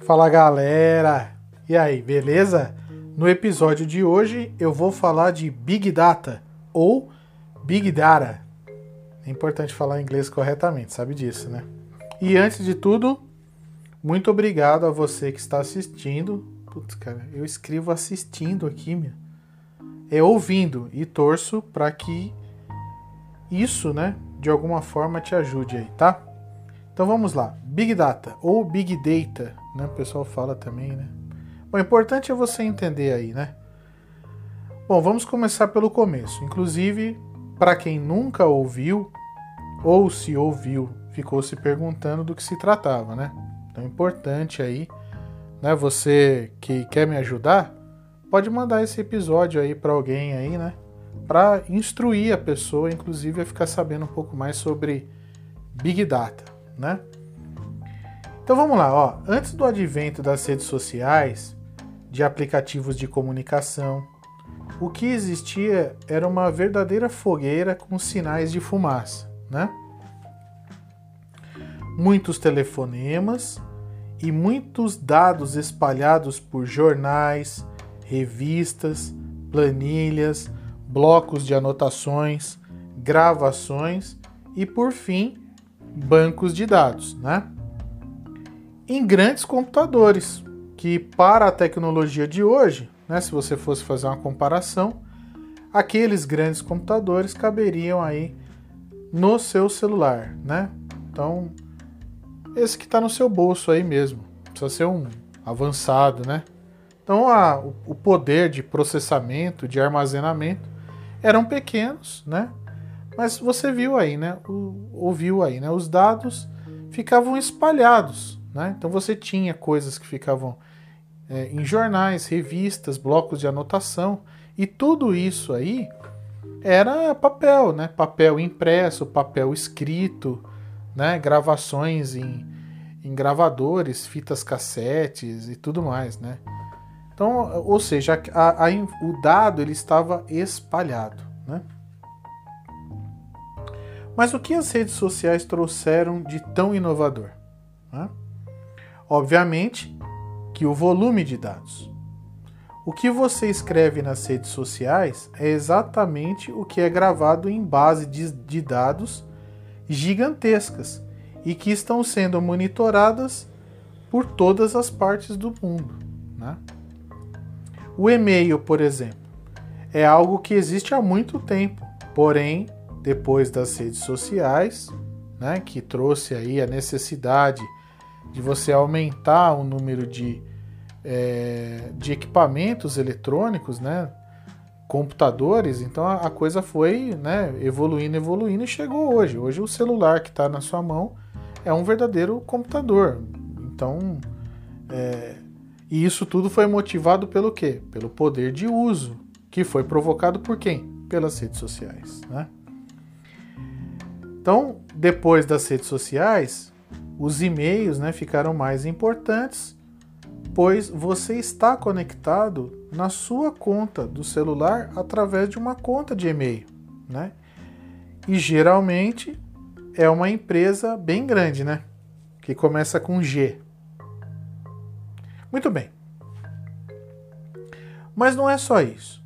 Fala galera! E aí, beleza? No episódio de hoje eu vou falar de Big Data ou Big Data. É importante falar inglês corretamente, sabe disso, né? E antes de tudo, muito obrigado a você que está assistindo. Putz, cara, eu escrevo assistindo aqui, meu. É ouvindo e torço para que isso, né, de alguma forma te ajude aí, tá? Então vamos lá. Big Data ou Big Data, né? O pessoal fala também, né? O importante é você entender aí, né? Bom, vamos começar pelo começo. Inclusive, para quem nunca ouviu ou se ouviu, ficou se perguntando do que se tratava, né? Então, importante aí, né? Você que quer me ajudar, pode mandar esse episódio aí para alguém aí, né? Para instruir a pessoa, inclusive, a ficar sabendo um pouco mais sobre Big Data né? Então vamos lá, ó. Antes do advento das redes sociais, de aplicativos de comunicação, o que existia era uma verdadeira fogueira com sinais de fumaça, né? Muitos telefonemas e muitos dados espalhados por jornais, revistas, planilhas, blocos de anotações, gravações e, por fim, bancos de dados, né? Em grandes computadores, que para a tecnologia de hoje, né, se você fosse fazer uma comparação, aqueles grandes computadores caberiam aí no seu celular, né? Então, esse que está no seu bolso aí mesmo, precisa ser um avançado, né? Então, a, o poder de processamento, de armazenamento eram pequenos, né? Mas você viu aí, né? O, ouviu aí, né? Os dados ficavam espalhados, né? Então você tinha coisas que ficavam é, em jornais, revistas, blocos de anotação e tudo isso aí era papel, né? Papel impresso, papel escrito, né? Gravações em, em gravadores, fitas cassetes e tudo mais, né? Então, ou seja, a, a, o dado ele estava espalhado, né? Mas o que as redes sociais trouxeram de tão inovador? Né? Obviamente que o volume de dados. O que você escreve nas redes sociais é exatamente o que é gravado em base de, de dados gigantescas e que estão sendo monitoradas por todas as partes do mundo. Né? O e-mail, por exemplo, é algo que existe há muito tempo, porém depois das redes sociais, né, que trouxe aí a necessidade de você aumentar o número de, é, de equipamentos eletrônicos, né, computadores, então a, a coisa foi né, evoluindo, evoluindo e chegou hoje. Hoje o celular que está na sua mão é um verdadeiro computador. Então, é, e isso tudo foi motivado pelo quê? Pelo poder de uso, que foi provocado por quem? Pelas redes sociais, né? Então, depois das redes sociais, os e-mails né, ficaram mais importantes, pois você está conectado na sua conta do celular através de uma conta de e-mail. Né? E geralmente é uma empresa bem grande, né? Que começa com G. Muito bem. Mas não é só isso.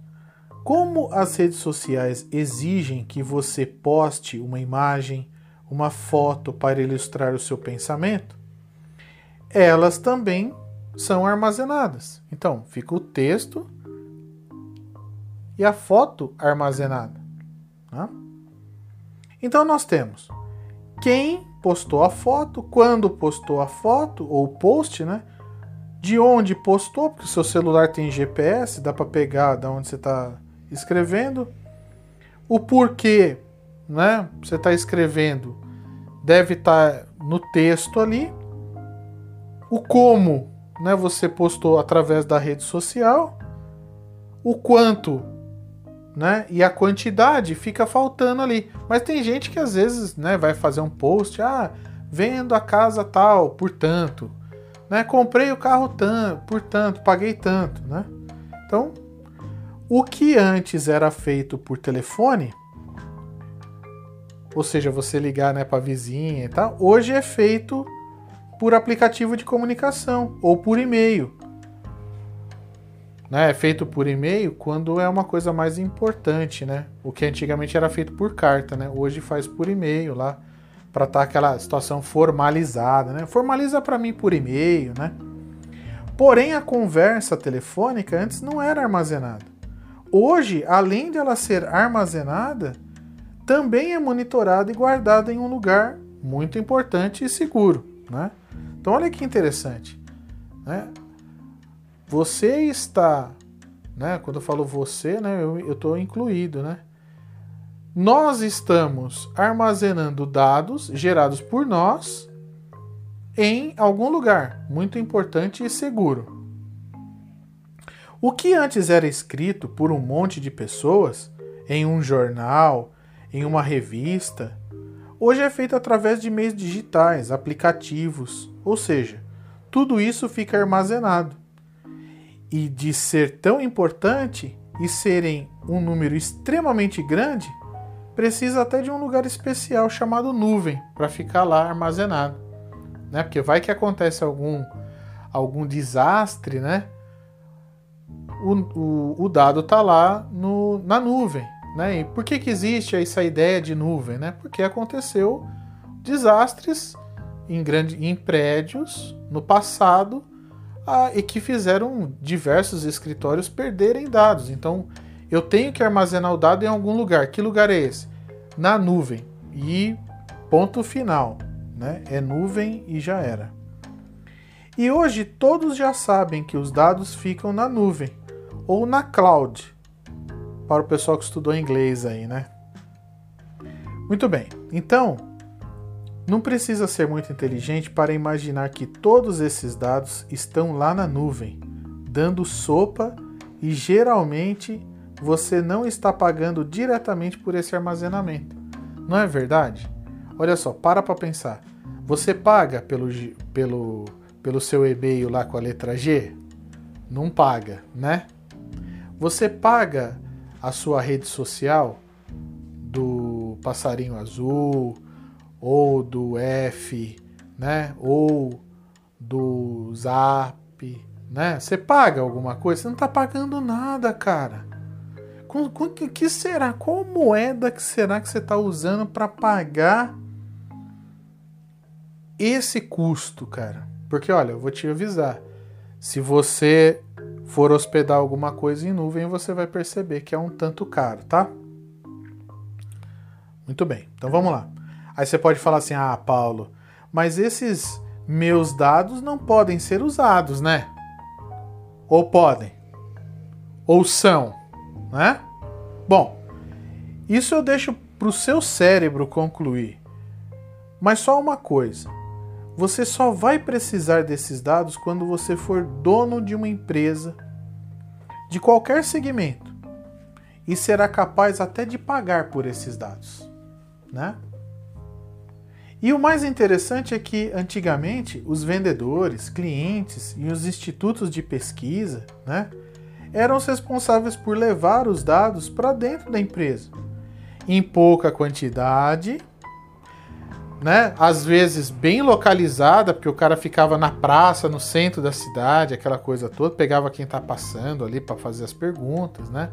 Como as redes sociais exigem que você poste uma imagem, uma foto para ilustrar o seu pensamento, elas também são armazenadas. Então, fica o texto e a foto armazenada. Né? Então, nós temos quem postou a foto, quando postou a foto, ou post, né? De onde postou, porque o seu celular tem GPS, dá para pegar da onde você está escrevendo, o porquê, né? Você está escrevendo, deve estar tá no texto ali. O como, né? Você postou através da rede social. O quanto, né? E a quantidade fica faltando ali. Mas tem gente que às vezes, né, vai fazer um post, ah, vendo a casa tal, portanto, né? Comprei o carro tanto, portanto, paguei tanto, né? Então, o que antes era feito por telefone, ou seja, você ligar né, para vizinha e tal, hoje é feito por aplicativo de comunicação ou por e-mail. Né? É feito por e-mail quando é uma coisa mais importante, né? O que antigamente era feito por carta, né? Hoje faz por e-mail lá para estar tá aquela situação formalizada, né? Formaliza para mim por e-mail, né? Porém, a conversa telefônica antes não era armazenada. Hoje, além de ela ser armazenada, também é monitorada e guardada em um lugar muito importante e seguro, né? Então, olha que interessante, né? Você está, né? Quando eu falo você, né? Eu estou incluído, né? nós estamos armazenando dados gerados por nós em algum lugar muito importante e seguro. O que antes era escrito por um monte de pessoas, em um jornal, em uma revista, hoje é feito através de meios digitais, aplicativos, ou seja, tudo isso fica armazenado. E de ser tão importante e serem um número extremamente grande, precisa até de um lugar especial chamado nuvem para ficar lá armazenado, né? Porque vai que acontece algum algum desastre, né? O, o, o dado está lá no, na nuvem, né? E por que, que existe essa ideia de nuvem, né? Porque aconteceu desastres em, grande, em prédios no passado ah, e que fizeram diversos escritórios perderem dados. Então, eu tenho que armazenar o dado em algum lugar. Que lugar é esse? Na nuvem. E ponto final. Né? É nuvem e já era. E hoje todos já sabem que os dados ficam na nuvem ou na cloud. Para o pessoal que estudou inglês aí, né? Muito bem. Então, não precisa ser muito inteligente para imaginar que todos esses dados estão lá na nuvem, dando sopa e geralmente você não está pagando diretamente por esse armazenamento. Não é verdade? Olha só, para para pensar. Você paga pelo, pelo, pelo seu e-mail lá com a letra G? Não paga, né? Você paga a sua rede social do passarinho azul ou do F, né? Ou do Zap, né? Você paga alguma coisa? Você não está pagando nada, cara. O que será? Qual moeda que será que você está usando para pagar esse custo, cara? Porque olha, eu vou te avisar. Se você for hospedar alguma coisa em nuvem, você vai perceber que é um tanto caro, tá? Muito bem, então vamos lá. Aí você pode falar assim: ah, Paulo, mas esses meus dados não podem ser usados, né? Ou podem? Ou são? né? Bom, isso eu deixo para o seu cérebro concluir. Mas só uma coisa: você só vai precisar desses dados quando você for dono de uma empresa de qualquer segmento e será capaz até de pagar por esses dados, né? E o mais interessante é que antigamente os vendedores, clientes e os institutos de pesquisa, né, eram os responsáveis por levar os dados para dentro da empresa, em pouca quantidade, né? Às vezes bem localizada, porque o cara ficava na praça, no centro da cidade, aquela coisa toda, pegava quem está passando ali para fazer as perguntas, né?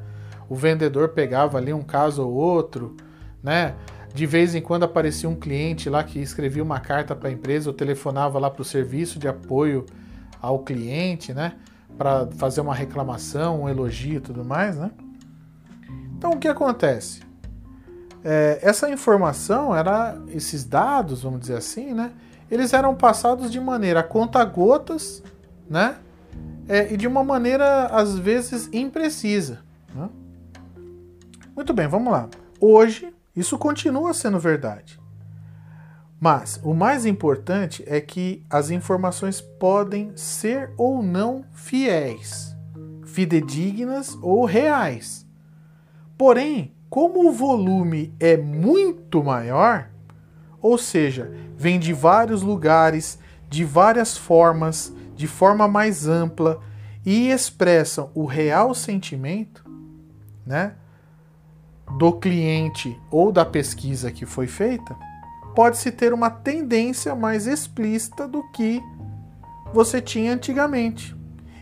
O vendedor pegava ali um caso ou outro, né? De vez em quando aparecia um cliente lá que escrevia uma carta para a empresa ou telefonava lá para o serviço de apoio ao cliente, né? para fazer uma reclamação, um elogio e tudo mais, né? Então o que acontece? É, essa informação era, esses dados, vamos dizer assim, né? Eles eram passados de maneira a conta-gotas, né? É, e de uma maneira às vezes imprecisa. Né? Muito bem, vamos lá. Hoje isso continua sendo verdade. Mas o mais importante é que as informações podem ser ou não fiéis, fidedignas ou reais. Porém, como o volume é muito maior, ou seja, vem de vários lugares, de várias formas, de forma mais ampla e expressam o real sentimento, né, do cliente ou da pesquisa que foi feita, pode-se ter uma tendência mais explícita do que você tinha antigamente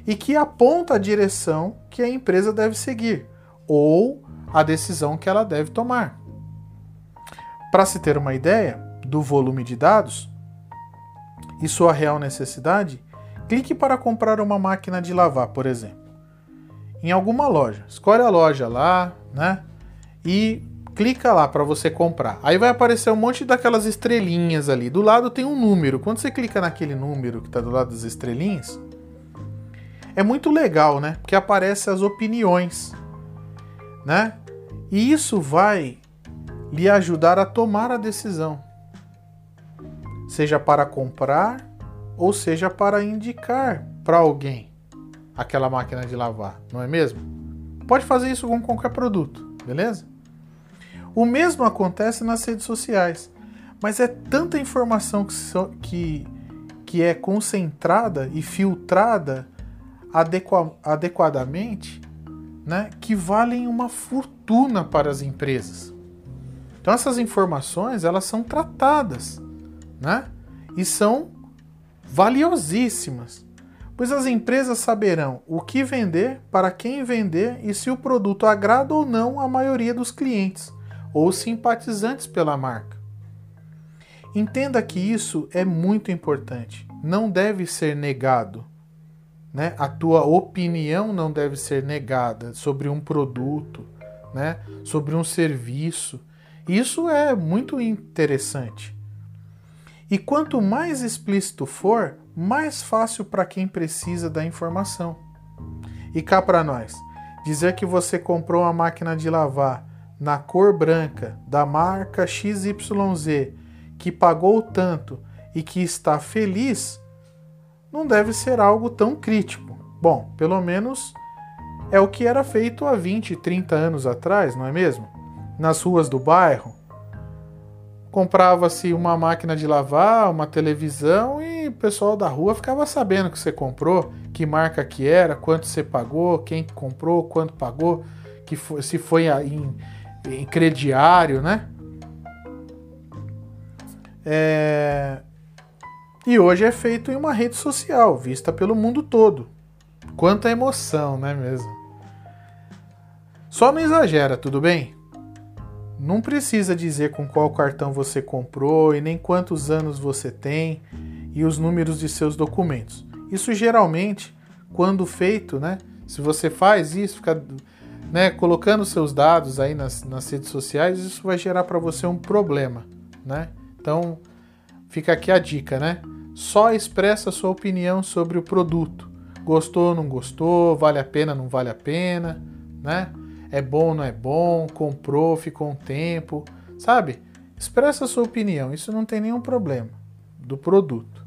e que aponta a direção que a empresa deve seguir ou a decisão que ela deve tomar. Para se ter uma ideia do volume de dados e sua real necessidade, clique para comprar uma máquina de lavar, por exemplo, em alguma loja. Escolhe a loja lá, né? E clica lá para você comprar. Aí vai aparecer um monte daquelas estrelinhas ali. Do lado tem um número. Quando você clica naquele número que está do lado das estrelinhas, é muito legal, né? Porque aparece as opiniões, né? E isso vai lhe ajudar a tomar a decisão, seja para comprar ou seja para indicar para alguém aquela máquina de lavar, não é mesmo? Pode fazer isso com qualquer produto, beleza? O mesmo acontece nas redes sociais, mas é tanta informação que, que, que é concentrada e filtrada adequa, adequadamente né, que valem uma fortuna para as empresas. Então essas informações elas são tratadas, né, e são valiosíssimas, pois as empresas saberão o que vender, para quem vender e se o produto agrada ou não a maioria dos clientes ou simpatizantes pela marca. Entenda que isso é muito importante, não deve ser negado. Né? A tua opinião não deve ser negada sobre um produto, né? sobre um serviço. Isso é muito interessante. E quanto mais explícito for, mais fácil para quem precisa da informação. E cá para nós, dizer que você comprou uma máquina de lavar na cor branca da marca XYZ que pagou tanto e que está feliz, não deve ser algo tão crítico. Bom, pelo menos é o que era feito há 20, 30 anos atrás, não é mesmo? Nas ruas do bairro, comprava-se uma máquina de lavar, uma televisão e o pessoal da rua ficava sabendo que você comprou, que marca que era, quanto você pagou, quem comprou, quanto pagou, que foi, se foi em em crediário, né? É... E hoje é feito em uma rede social, vista pelo mundo todo. Quanta emoção, né mesmo? Só não exagera, tudo bem? Não precisa dizer com qual cartão você comprou e nem quantos anos você tem e os números de seus documentos. Isso geralmente, quando feito, né? Se você faz isso, fica né, colocando seus dados aí nas, nas redes sociais, isso vai gerar para você um problema, né? Então, fica aqui a dica, né? Só expressa sua opinião sobre o produto. Gostou, não gostou, vale a pena, não vale a pena, né? É bom, não é bom, comprou, ficou um tempo, sabe? Expressa sua opinião, isso não tem nenhum problema do produto.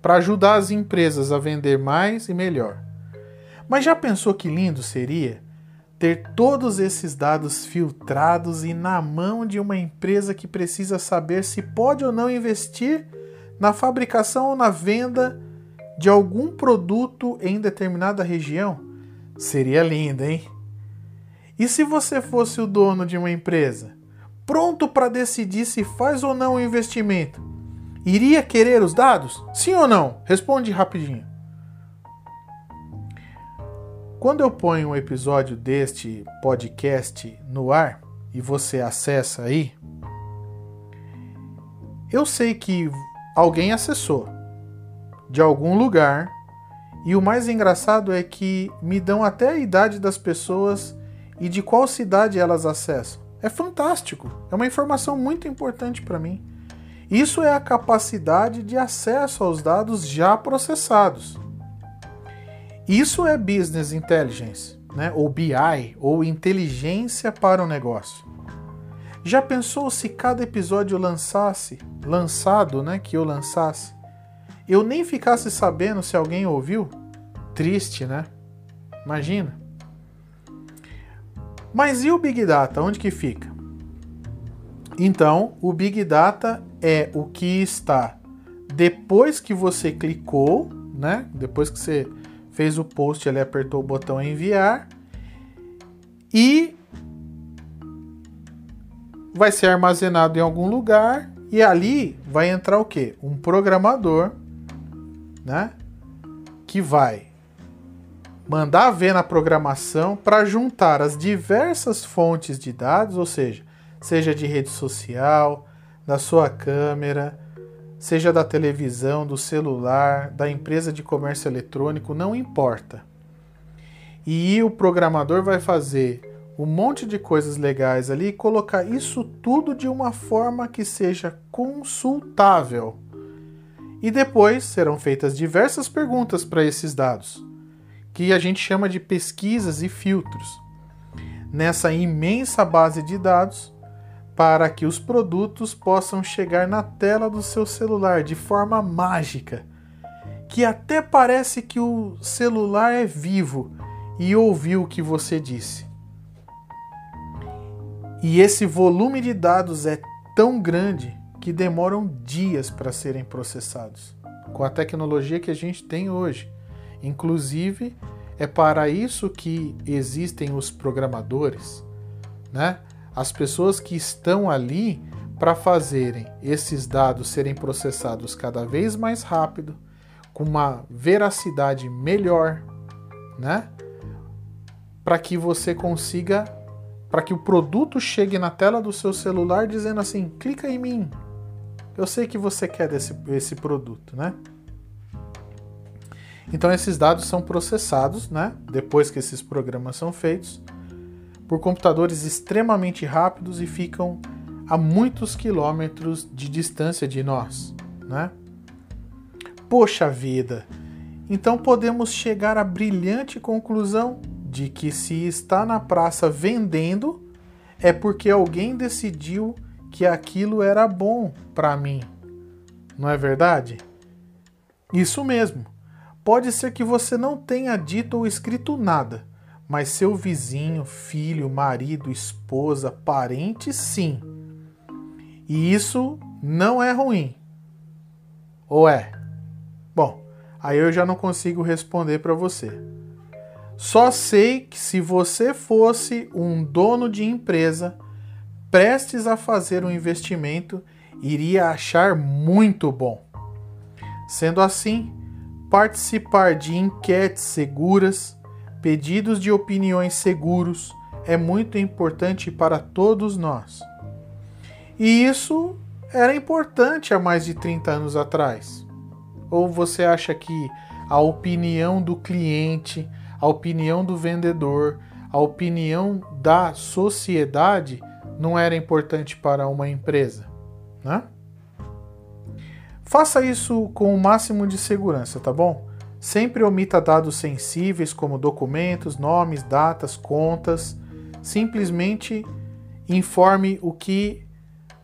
Para ajudar as empresas a vender mais e melhor. Mas já pensou que lindo seria ter todos esses dados filtrados e na mão de uma empresa que precisa saber se pode ou não investir na fabricação ou na venda de algum produto em determinada região? Seria lindo, hein? E se você fosse o dono de uma empresa, pronto para decidir se faz ou não o investimento, iria querer os dados? Sim ou não? Responde rapidinho. Quando eu ponho um episódio deste podcast no ar e você acessa aí, eu sei que alguém acessou de algum lugar e o mais engraçado é que me dão até a idade das pessoas e de qual cidade elas acessam. É fantástico, é uma informação muito importante para mim. Isso é a capacidade de acesso aos dados já processados. Isso é business intelligence, né? ou BI, ou inteligência para o negócio. Já pensou se cada episódio lançasse, lançado, né, que eu lançasse, eu nem ficasse sabendo se alguém ouviu? Triste, né? Imagina. Mas e o Big Data? Onde que fica? Então, o Big Data é o que está depois que você clicou, né? Depois que você fez o post, ele apertou o botão enviar e vai ser armazenado em algum lugar E ali vai entrar o quê? Um programador, né? Que vai mandar ver na programação para juntar as diversas fontes de dados, ou seja, seja de rede social, da sua câmera, seja da televisão, do celular, da empresa de comércio eletrônico, não importa. E o programador vai fazer um monte de coisas legais ali e colocar isso tudo de uma forma que seja consultável. E depois serão feitas diversas perguntas para esses dados, que a gente chama de pesquisas e filtros. Nessa imensa base de dados, para que os produtos possam chegar na tela do seu celular de forma mágica, que até parece que o celular é vivo e ouviu o que você disse. E esse volume de dados é tão grande que demoram dias para serem processados. Com a tecnologia que a gente tem hoje. Inclusive, é para isso que existem os programadores, né? As pessoas que estão ali para fazerem esses dados serem processados cada vez mais rápido, com uma veracidade melhor, né? Para que você consiga para que o produto chegue na tela do seu celular dizendo assim: clica em mim. Eu sei que você quer desse, esse produto, né? Então esses dados são processados, né? Depois que esses programas são feitos, por computadores extremamente rápidos e ficam a muitos quilômetros de distância de nós, né? Poxa vida! Então podemos chegar à brilhante conclusão de que se está na praça vendendo é porque alguém decidiu que aquilo era bom para mim. Não é verdade? Isso mesmo. Pode ser que você não tenha dito ou escrito nada, mas seu vizinho, filho, marido, esposa, parente, sim. E isso não é ruim. Ou é? Bom, aí eu já não consigo responder para você. Só sei que se você fosse um dono de empresa prestes a fazer um investimento, iria achar muito bom. Sendo assim, participar de enquetes seguras, pedidos de opiniões seguros é muito importante para todos nós. E isso era importante há mais de 30 anos atrás. Ou você acha que a opinião do cliente, a opinião do vendedor, a opinião da sociedade não era importante para uma empresa, né? Faça isso com o máximo de segurança, tá bom? Sempre omita dados sensíveis como documentos, nomes, datas, contas. Simplesmente informe o que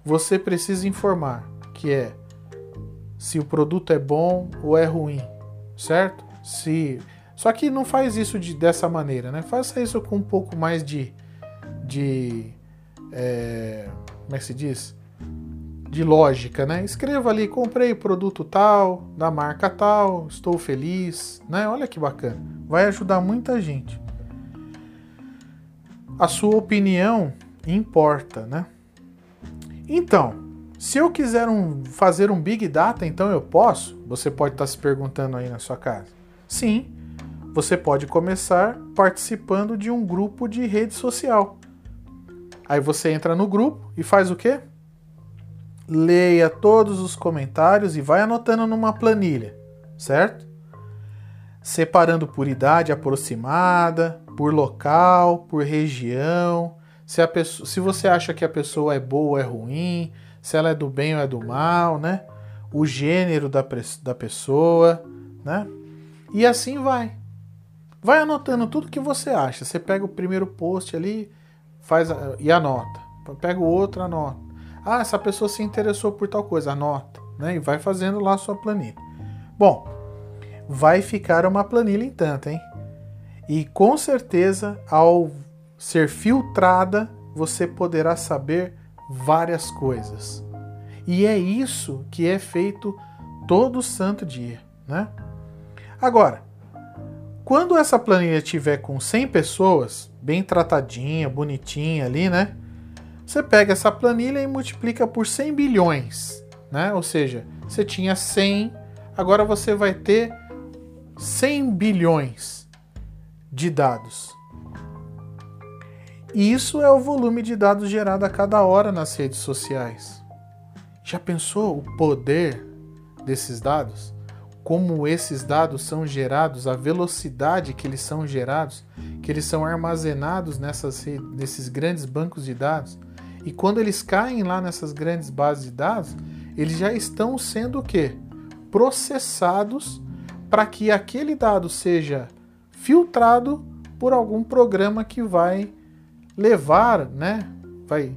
você precisa informar, que é se o produto é bom ou é ruim, certo? Se só que não faz isso de, dessa maneira, né? Faça isso com um pouco mais de. de é, como é que se diz? De lógica, né? Escreva ali, comprei produto tal, da marca tal, estou feliz, né? Olha que bacana. Vai ajudar muita gente. A sua opinião importa, né? Então, se eu quiser um, fazer um Big Data, então eu posso? Você pode estar se perguntando aí na sua casa. Sim, você pode começar participando de um grupo de rede social. Aí você entra no grupo e faz o quê? Leia todos os comentários e vai anotando numa planilha, certo? Separando por idade aproximada, por local, por região, se, a pessoa, se você acha que a pessoa é boa ou é ruim, se ela é do bem ou é do mal, né? O gênero da, da pessoa, né? E assim vai. Vai anotando tudo que você acha. Você pega o primeiro post ali faz e anota. Pega o outro, anota. Ah, essa pessoa se interessou por tal coisa, anota. Né? E vai fazendo lá a sua planilha. Bom, vai ficar uma planilha em tanto, hein? E com certeza, ao ser filtrada, você poderá saber várias coisas. E é isso que é feito todo santo dia, né? Agora, quando essa planilha tiver com 100 pessoas, bem tratadinha, bonitinha ali, né? Você pega essa planilha e multiplica por 100 bilhões, né? Ou seja, você tinha 100, agora você vai ter 100 bilhões de dados. E isso é o volume de dados gerado a cada hora nas redes sociais. Já pensou o poder desses dados? Como esses dados são gerados, a velocidade que eles são gerados, que eles são armazenados nessas, nesses grandes bancos de dados. E quando eles caem lá nessas grandes bases de dados, eles já estão sendo o quê? Processados para que aquele dado seja filtrado por algum programa que vai levar, né? Vai,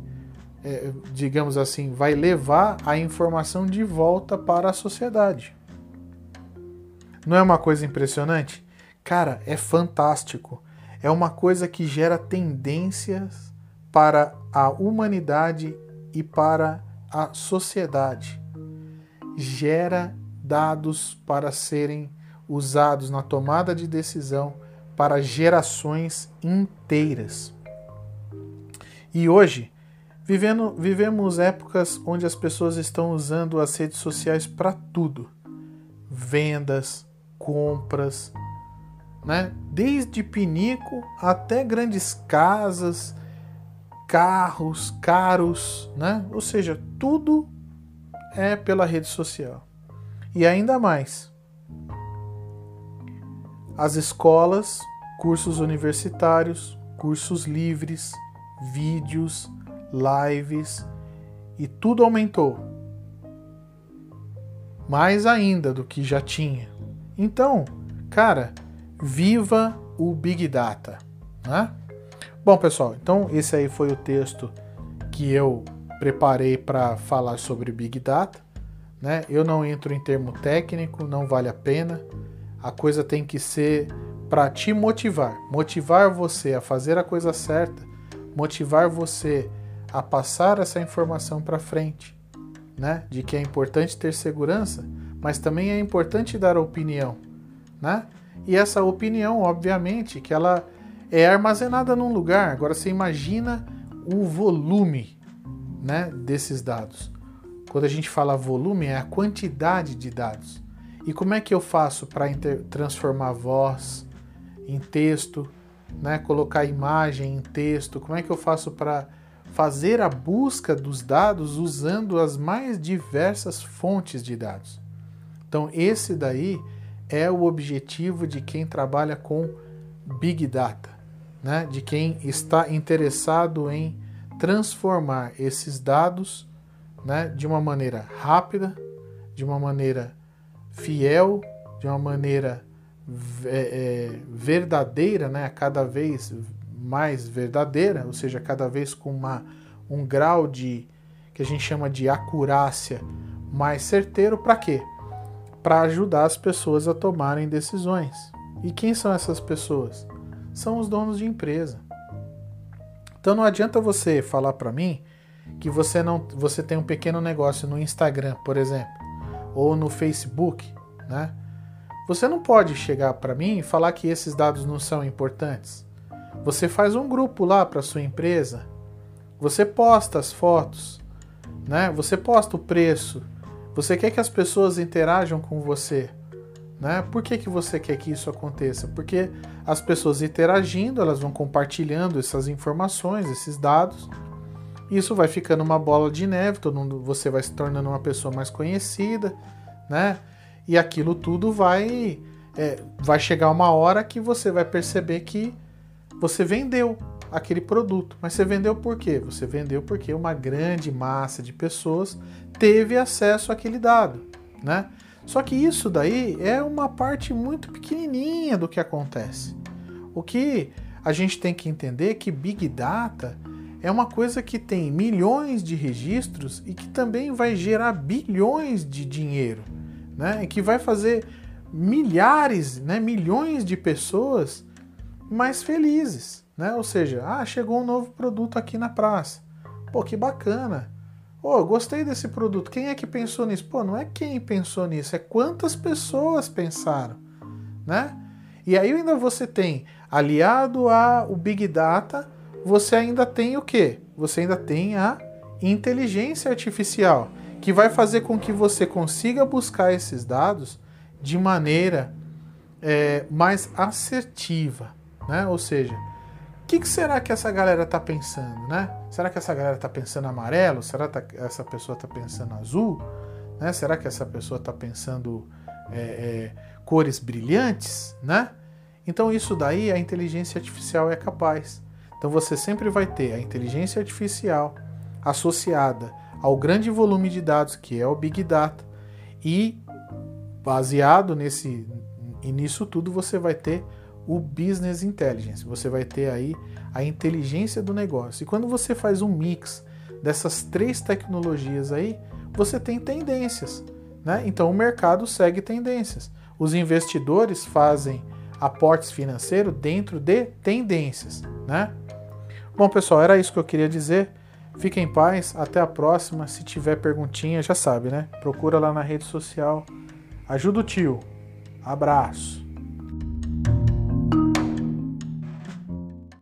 é, digamos assim, vai levar a informação de volta para a sociedade. Não é uma coisa impressionante? Cara, é fantástico. É uma coisa que gera tendências para a humanidade e para a sociedade. Gera dados para serem usados na tomada de decisão para gerações inteiras. E hoje, vivendo, vivemos épocas onde as pessoas estão usando as redes sociais para tudo: vendas, compras, né? desde pinico até grandes casas, carros, caros, né? ou seja, tudo é pela rede social. E ainda mais, as escolas, cursos universitários, cursos livres, vídeos, lives e tudo aumentou. Mais ainda do que já tinha. Então, cara, viva o Big Data, né? Bom, pessoal, então esse aí foi o texto que eu preparei para falar sobre Big Data, né? Eu não entro em termo técnico, não vale a pena. A coisa tem que ser para te motivar, motivar você a fazer a coisa certa, motivar você a passar essa informação para frente, né? De que é importante ter segurança, mas também é importante dar opinião, né? E essa opinião, obviamente, que ela é armazenada num lugar. Agora você imagina o volume, né, desses dados. Quando a gente fala volume, é a quantidade de dados. E como é que eu faço para transformar voz em texto, né? colocar imagem em texto? Como é que eu faço para fazer a busca dos dados usando as mais diversas fontes de dados? Então, esse daí é o objetivo de quem trabalha com Big Data, né? de quem está interessado em transformar esses dados né? de uma maneira rápida, de uma maneira fiel, de uma maneira é, é, verdadeira, né? cada vez mais verdadeira, ou seja, cada vez com uma, um grau de que a gente chama de acurácia mais certeiro, para quê? Para ajudar as pessoas a tomarem decisões. E quem são essas pessoas? São os donos de empresa. Então não adianta você falar para mim que você não você tem um pequeno negócio no Instagram, por exemplo, ou no Facebook, né? Você não pode chegar para mim e falar que esses dados não são importantes. Você faz um grupo lá para sua empresa, você posta as fotos, né? Você posta o preço, você quer que as pessoas interajam com você, né? Por que, que você quer que isso aconteça? Porque as pessoas interagindo, elas vão compartilhando essas informações, esses dados, isso vai ficando uma bola de neve, todo mundo, você vai se tornando uma pessoa mais conhecida, né? E aquilo tudo vai é, vai chegar uma hora que você vai perceber que você vendeu aquele produto. Mas você vendeu por quê? Você vendeu porque uma grande massa de pessoas teve acesso àquele dado, né? Só que isso daí é uma parte muito pequenininha do que acontece. O que a gente tem que entender é que Big Data é uma coisa que tem milhões de registros e que também vai gerar bilhões de dinheiro, né? E que vai fazer milhares, né, milhões de pessoas mais felizes, né? Ou seja, ah, chegou um novo produto aqui na praça. Pô, que bacana. Pô, gostei desse produto. Quem é que pensou nisso? Pô, não é quem pensou nisso, é quantas pessoas pensaram, né? E aí ainda você tem aliado ao Big Data você ainda tem o quê? Você ainda tem a inteligência artificial, que vai fazer com que você consiga buscar esses dados de maneira é, mais assertiva, né? Ou seja, o que, que, será que essa galera está pensando, né? Será que essa galera está pensando amarelo? Será que essa pessoa está pensando azul? Né? Será que essa pessoa está pensando é, é, cores brilhantes, né? Então isso daí a inteligência artificial é capaz. Então você sempre vai ter a inteligência artificial associada ao grande volume de dados que é o Big Data e baseado nesse e nisso tudo você vai ter o business intelligence. Você vai ter aí a inteligência do negócio. E quando você faz um mix dessas três tecnologias aí, você tem tendências, né? Então o mercado segue tendências. Os investidores fazem aportes financeiros dentro de tendências, né? Bom, pessoal, era isso que eu queria dizer. Fiquem em paz, até a próxima. Se tiver perguntinha, já sabe, né? Procura lá na rede social. Ajuda o tio. Abraço.